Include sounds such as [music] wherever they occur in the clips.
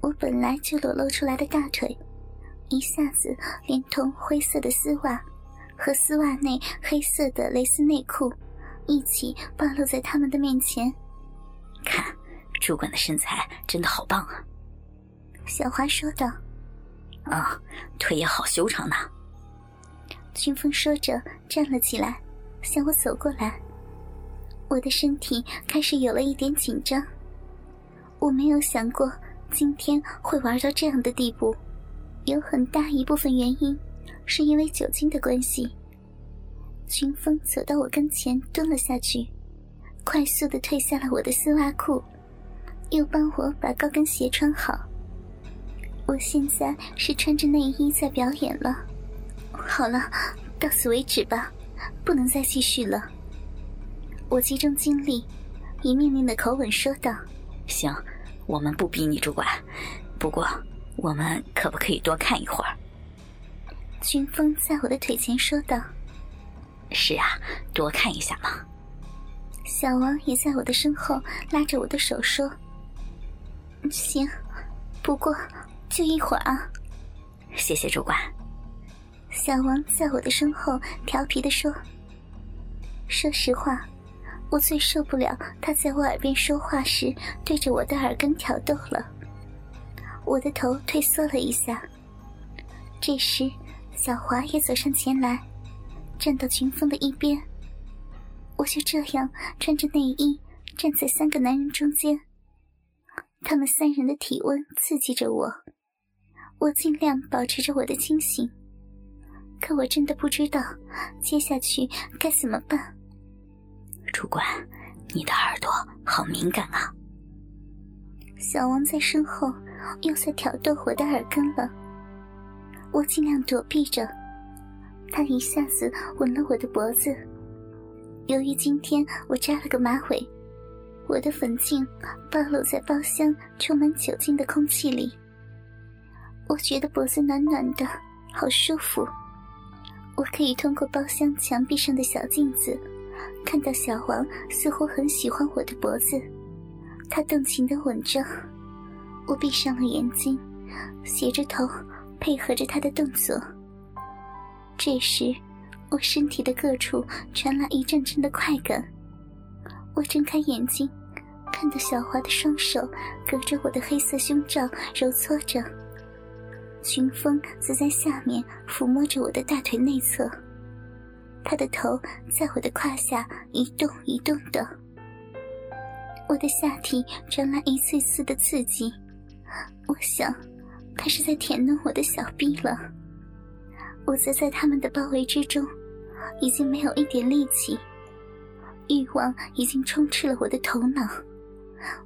我本来就裸露出来的大腿，一下子连同灰色的丝袜和丝袜内黑色的蕾丝内裤一起暴露在他们的面前。看，主管的身材真的好棒啊！小华说道。啊，腿也好修长呢。群峰说着站了起来，向我走过来。我的身体开始有了一点紧张。我没有想过。今天会玩到这样的地步，有很大一部分原因是因为酒精的关系。群风走到我跟前，蹲了下去，快速的褪下了我的丝袜裤，又帮我把高跟鞋穿好。我现在是穿着内衣在表演了。好了，到此为止吧，不能再继续了。我集中精力，以命令的口吻说道：“行。”我们不逼你主管，不过我们可不可以多看一会儿？群峰在我的腿前说道：“是啊，多看一下嘛。”小王也在我的身后拉着我的手说：“行，不过就一会儿啊。”谢谢主管。小王在我的身后调皮的说：“说实话。”我最受不了他在我耳边说话时对着我的耳根挑逗了。我的头退缩了一下。这时，小华也走上前来，站到群峰的一边。我就这样穿着内衣站在三个男人中间。他们三人的体温刺激着我，我尽量保持着我的清醒。可我真的不知道接下去该怎么办。主管，你的耳朵好敏感啊！小王在身后又在挑逗我的耳根了。我尽量躲避着，他一下子吻了我的脖子。由于今天我扎了个马尾，我的粉颈暴露在包厢充满酒精的空气里。我觉得脖子暖暖的，好舒服。我可以通过包厢墙壁上的小镜子。看到小黄似乎很喜欢我的脖子，他动情的吻着我，闭上了眼睛，斜着头配合着他的动作。这时，我身体的各处传来一阵阵的快感。我睁开眼睛，看到小华的双手隔着我的黑色胸罩揉搓着，群峰则在下面抚摸着我的大腿内侧。他的头在我的胯下一动一动的，我的下体传来一次次的刺激，我想，他是在舔弄我的小臂了。我则在他们的包围之中，已经没有一点力气，欲望已经充斥了我的头脑，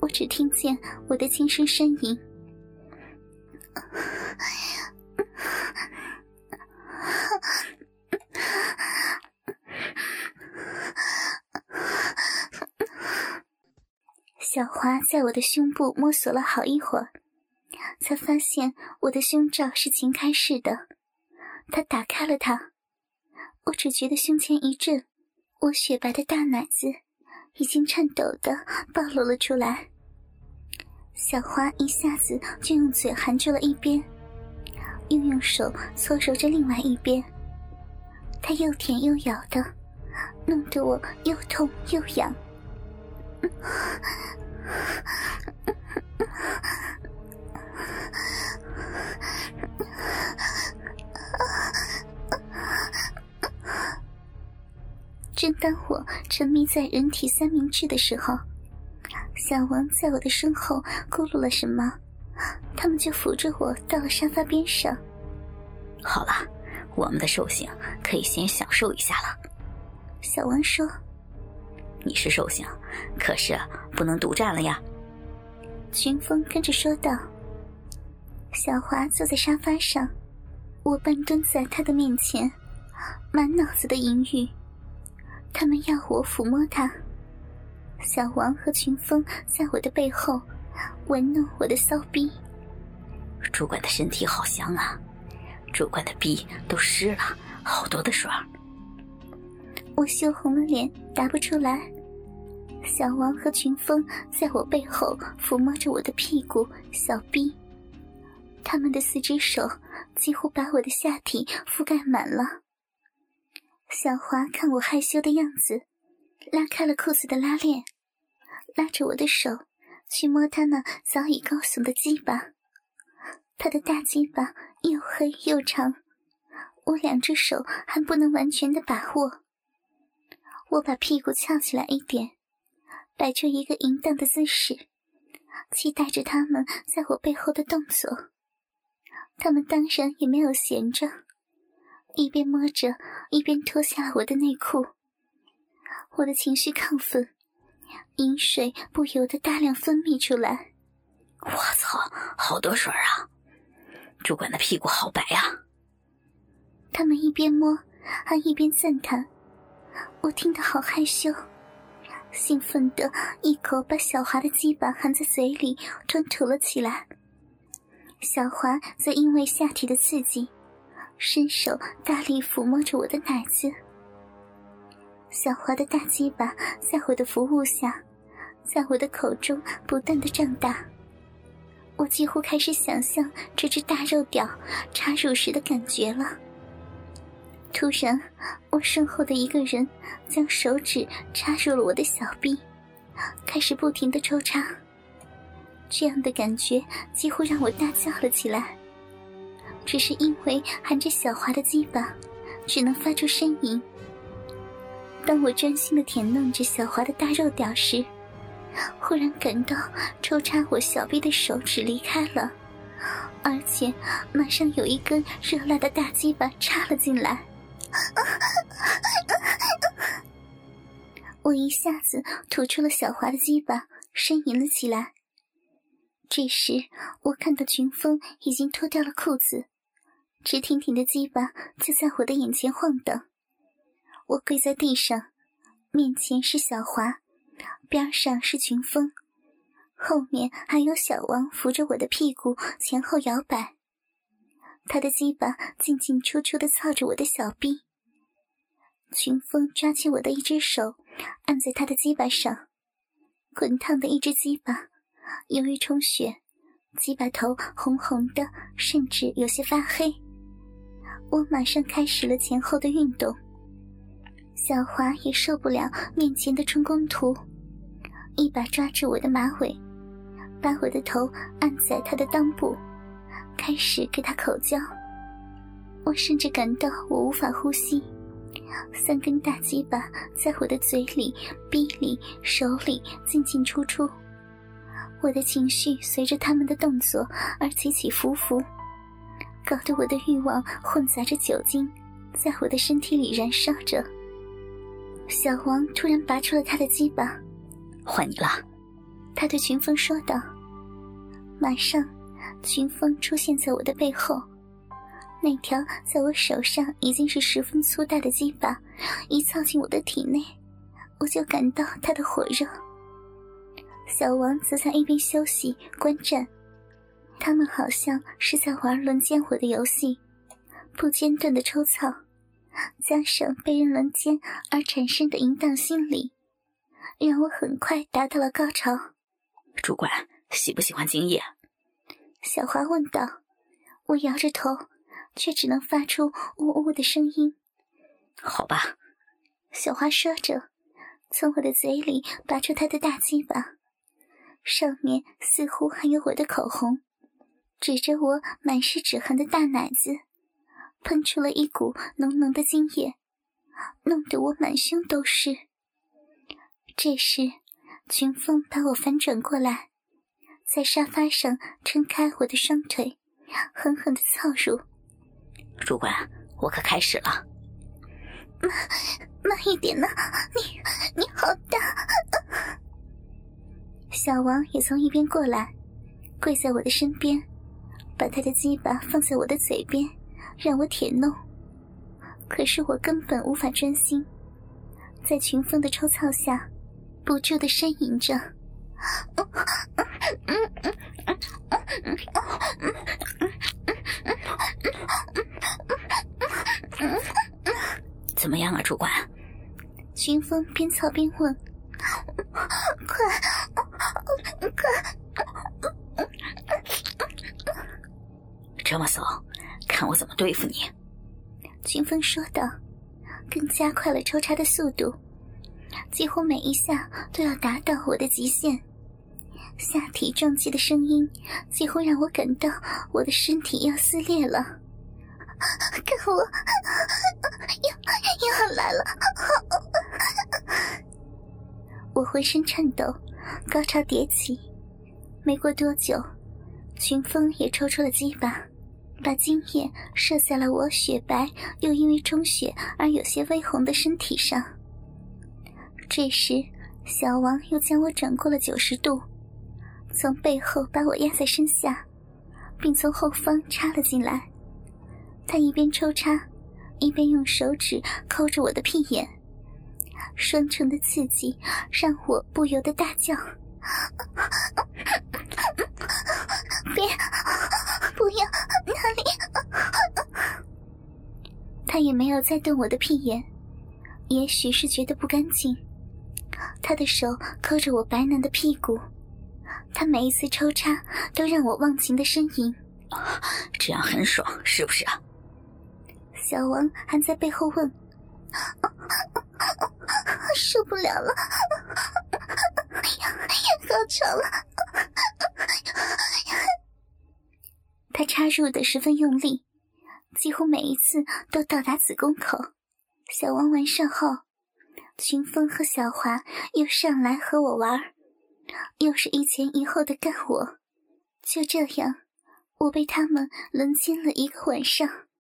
我只听见我的轻声呻吟。小华在我的胸部摸索了好一会儿，才发现我的胸罩是擎开式的。他打开了它，我只觉得胸前一震，我雪白的大奶子已经颤抖的暴露了出来。小华一下子就用嘴含住了一边，又用手搓揉着另外一边。他又舔又咬的，弄得我又痛又痒。正当我沉迷在人体三明治的时候，小王在我的身后咕噜了什么，他们就扶着我到了沙发边上。好了，我们的寿星可以先享受一下了。小王说。你是寿星，可是不能独占了呀。群峰跟着说道。小华坐在沙发上，我半蹲在他的面前，满脑子的淫欲。他们要我抚摸他。小王和群峰在我的背后玩弄我的骚逼。主管的身体好香啊，主管的逼都湿了，好多的水。我羞红了脸，答不出来。小王和群峰在我背后抚摸着我的屁股、小臂，他们的四只手几乎把我的下体覆盖满了。小华看我害羞的样子，拉开了裤子的拉链，拉着我的手去摸他那早已高耸的鸡巴。他的大鸡巴又黑又长，我两只手还不能完全的把握。我把屁股翘起来一点，摆出一个淫荡的姿势，期待着他们在我背后的动作。他们当然也没有闲着，一边摸着，一边脱下了我的内裤。我的情绪亢奋，饮水不由得大量分泌出来。我操，好多水啊！主管的屁股好白啊！他们一边摸，还一边赞叹。我听得好害羞，兴奋的一口把小华的鸡巴含在嘴里吞吐了起来。小华则因为下体的刺激，伸手大力抚摸着我的奶子。小华的大鸡巴在我的服务下，在我的口中不断的胀大。我几乎开始想象这只大肉屌插入时的感觉了。突然，我身后的一个人将手指插入了我的小臂，开始不停的抽插。这样的感觉几乎让我大叫了起来。只是因为含着小华的鸡巴，只能发出呻吟。当我专心的舔弄着小华的大肉屌时，忽然感到抽插我小臂的手指离开了，而且马上有一根热辣的大鸡巴插了进来。[laughs] 我一下子吐出了小华的鸡巴，呻吟了起来。这时，我看到群峰已经脱掉了裤子，直挺挺的鸡巴就在我的眼前晃荡。我跪在地上，面前是小华，边上是群峰，后面还有小王扶着我的屁股前后摇摆。他的鸡巴进进出出的操着我的小臂，群峰抓起我的一只手，按在他的鸡巴上，滚烫的一只鸡巴，由于充血，鸡巴头红红的，甚至有些发黑。我马上开始了前后的运动，小华也受不了面前的春宫图，一把抓住我的马尾，把我的头按在他的裆部。开始给他口交，我甚至感到我无法呼吸，三根大鸡巴在我的嘴里、鼻里、手里进进出出，我的情绪随着他们的动作而起起伏伏，搞得我的欲望混杂着酒精，在我的身体里燃烧着。小王突然拔出了他的鸡巴，换你了，他对群峰说道。马上。群峰出现在我的背后，那条在我手上已经是十分粗大的鸡巴，一操进我的体内，我就感到它的火热。小王则在一边休息观战，他们好像是在玩轮奸我的游戏，不间断的抽草，加上被人轮奸而产生的淫荡心理，让我很快达到了高潮。主管喜不喜欢精液？小花问道：“我摇着头，却只能发出呜呜的声音。”“好吧。”小花说着，从我的嘴里拔出她的大鸡巴，上面似乎还有我的口红，指着我满是指痕的大奶子，喷出了一股浓浓的精液，弄得我满胸都是。这时，群峰把我反转过来。在沙发上撑开我的双腿，狠狠的操入。主管，我可开始了。慢慢一点呢，你你好大。小王也从一边过来，跪在我的身边，把他的鸡巴放在我的嘴边，让我舔弄。可是我根本无法专心，在群峰的抽操下，不住的呻吟着。怎么样啊，主管？群峰边操边问：“快，快！”这么怂，看我怎么对付你。”群风说道，更加快了抽插的速度，几乎每一下都要达到我的极限。下体撞击的声音几乎让我感到我的身体要撕裂了。看我，[laughs] 要要来了！[laughs] 我浑身颤抖，高潮迭起。没过多久，群峰也抽出了鸡巴，把精液射在了我雪白又因为充血而有些微红的身体上。这时，小王又将我转过了九十度。从背后把我压在身下，并从后方插了进来。他一边抽插，一边用手指抠着我的屁眼，双重的刺激让我不由得大叫：“别，不要，哪里？” [laughs] 他也没有再动我的屁眼，也许是觉得不干净，他的手抠着我白嫩的屁股。他每一次抽插都让我忘情的呻吟，这样很爽，是不是啊？小王还在背后问：“受不了了，要高潮了。”他插入的十分用力，几乎每一次都到达子宫口。小王完事后，群峰和小华又上来和我玩。又是一前一后的干我，就这样，我被他们轮奸了一个晚上。